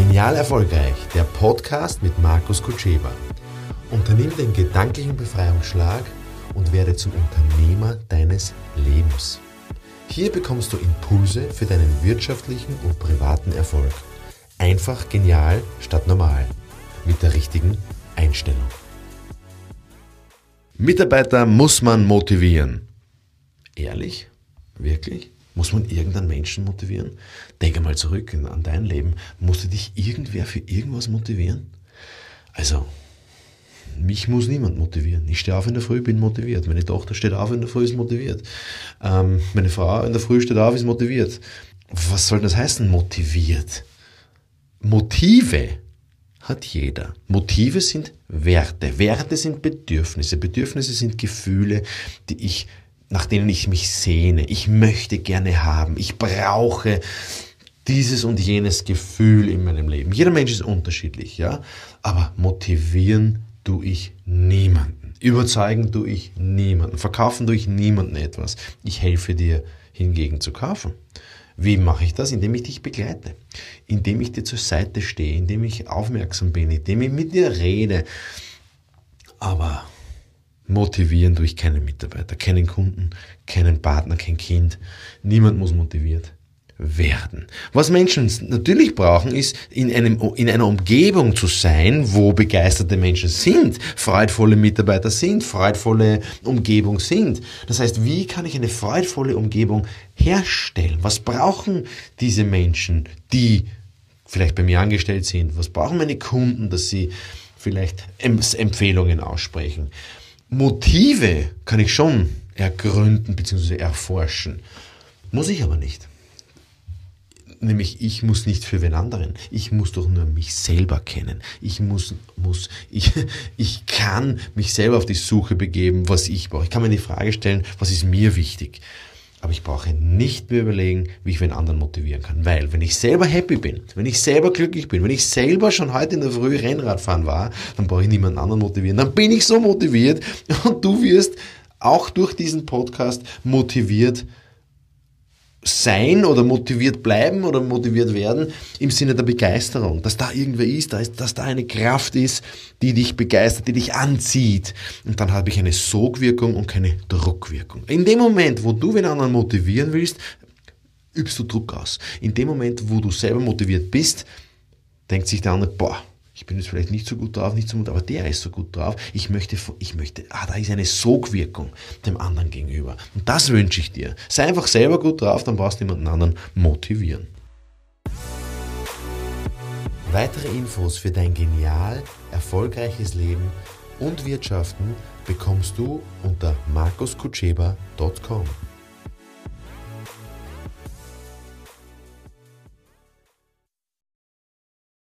Genial Erfolgreich, der Podcast mit Markus Kutscheba. Unternimm den gedanklichen Befreiungsschlag und werde zum Unternehmer deines Lebens. Hier bekommst du Impulse für deinen wirtschaftlichen und privaten Erfolg. Einfach genial statt normal. Mit der richtigen Einstellung. Mitarbeiter muss man motivieren. Ehrlich? Wirklich? Muss man irgendeinen Menschen motivieren? Denke mal zurück an dein Leben. Musste dich irgendwer für irgendwas motivieren? Also, mich muss niemand motivieren. Ich stehe auf in der Früh, bin motiviert. Meine Tochter steht auf in der Früh, ist motiviert. Ähm, meine Frau in der Früh steht auf, ist motiviert. Was soll das heißen, motiviert? Motive hat jeder. Motive sind Werte. Werte sind Bedürfnisse. Bedürfnisse sind Gefühle, die ich nach denen ich mich sehne. Ich möchte gerne haben. Ich brauche dieses und jenes Gefühl in meinem Leben. Jeder Mensch ist unterschiedlich, ja. Aber motivieren tue ich niemanden. Überzeugen tue ich niemanden. Verkaufen tue ich niemanden etwas. Ich helfe dir hingegen zu kaufen. Wie mache ich das? Indem ich dich begleite, indem ich dir zur Seite stehe, indem ich aufmerksam bin, indem ich mit dir rede. Aber motivieren durch keinen Mitarbeiter, keinen Kunden, keinen Partner, kein Kind. Niemand muss motiviert werden. Was Menschen natürlich brauchen, ist in, einem, in einer Umgebung zu sein, wo begeisterte Menschen sind, freudvolle Mitarbeiter sind, freudvolle Umgebung sind. Das heißt, wie kann ich eine freudvolle Umgebung herstellen? Was brauchen diese Menschen, die vielleicht bei mir angestellt sind? Was brauchen meine Kunden, dass sie vielleicht Empfehlungen aussprechen? Motive kann ich schon ergründen bzw. erforschen. Muss ich aber nicht. Nämlich ich muss nicht für wen anderen. Ich muss doch nur mich selber kennen. Ich muss, muss, ich, ich kann mich selber auf die Suche begeben, was ich brauche. Ich kann mir die Frage stellen, was ist mir wichtig? Aber ich brauche nicht mehr überlegen, wie ich den anderen motivieren kann. Weil, wenn ich selber happy bin, wenn ich selber glücklich bin, wenn ich selber schon heute in der Früh Rennradfahren war, dann brauche ich niemanden anderen motivieren. Dann bin ich so motiviert und du wirst auch durch diesen Podcast motiviert sein oder motiviert bleiben oder motiviert werden im Sinne der Begeisterung, dass da irgendwer ist, dass da eine Kraft ist, die dich begeistert, die dich anzieht. Und dann habe ich eine Sogwirkung und keine Druckwirkung. In dem Moment, wo du den anderen motivieren willst, übst du Druck aus. In dem Moment, wo du selber motiviert bist, denkt sich der andere, boah, ich bin jetzt vielleicht nicht so gut drauf, nicht so gut, aber der ist so gut drauf. Ich möchte, ich möchte, ah, da ist eine Sogwirkung dem anderen gegenüber. Und das wünsche ich dir. Sei einfach selber gut drauf, dann brauchst du jemanden anderen motivieren. Weitere Infos für dein genial, erfolgreiches Leben und Wirtschaften bekommst du unter markuskutscheba.com.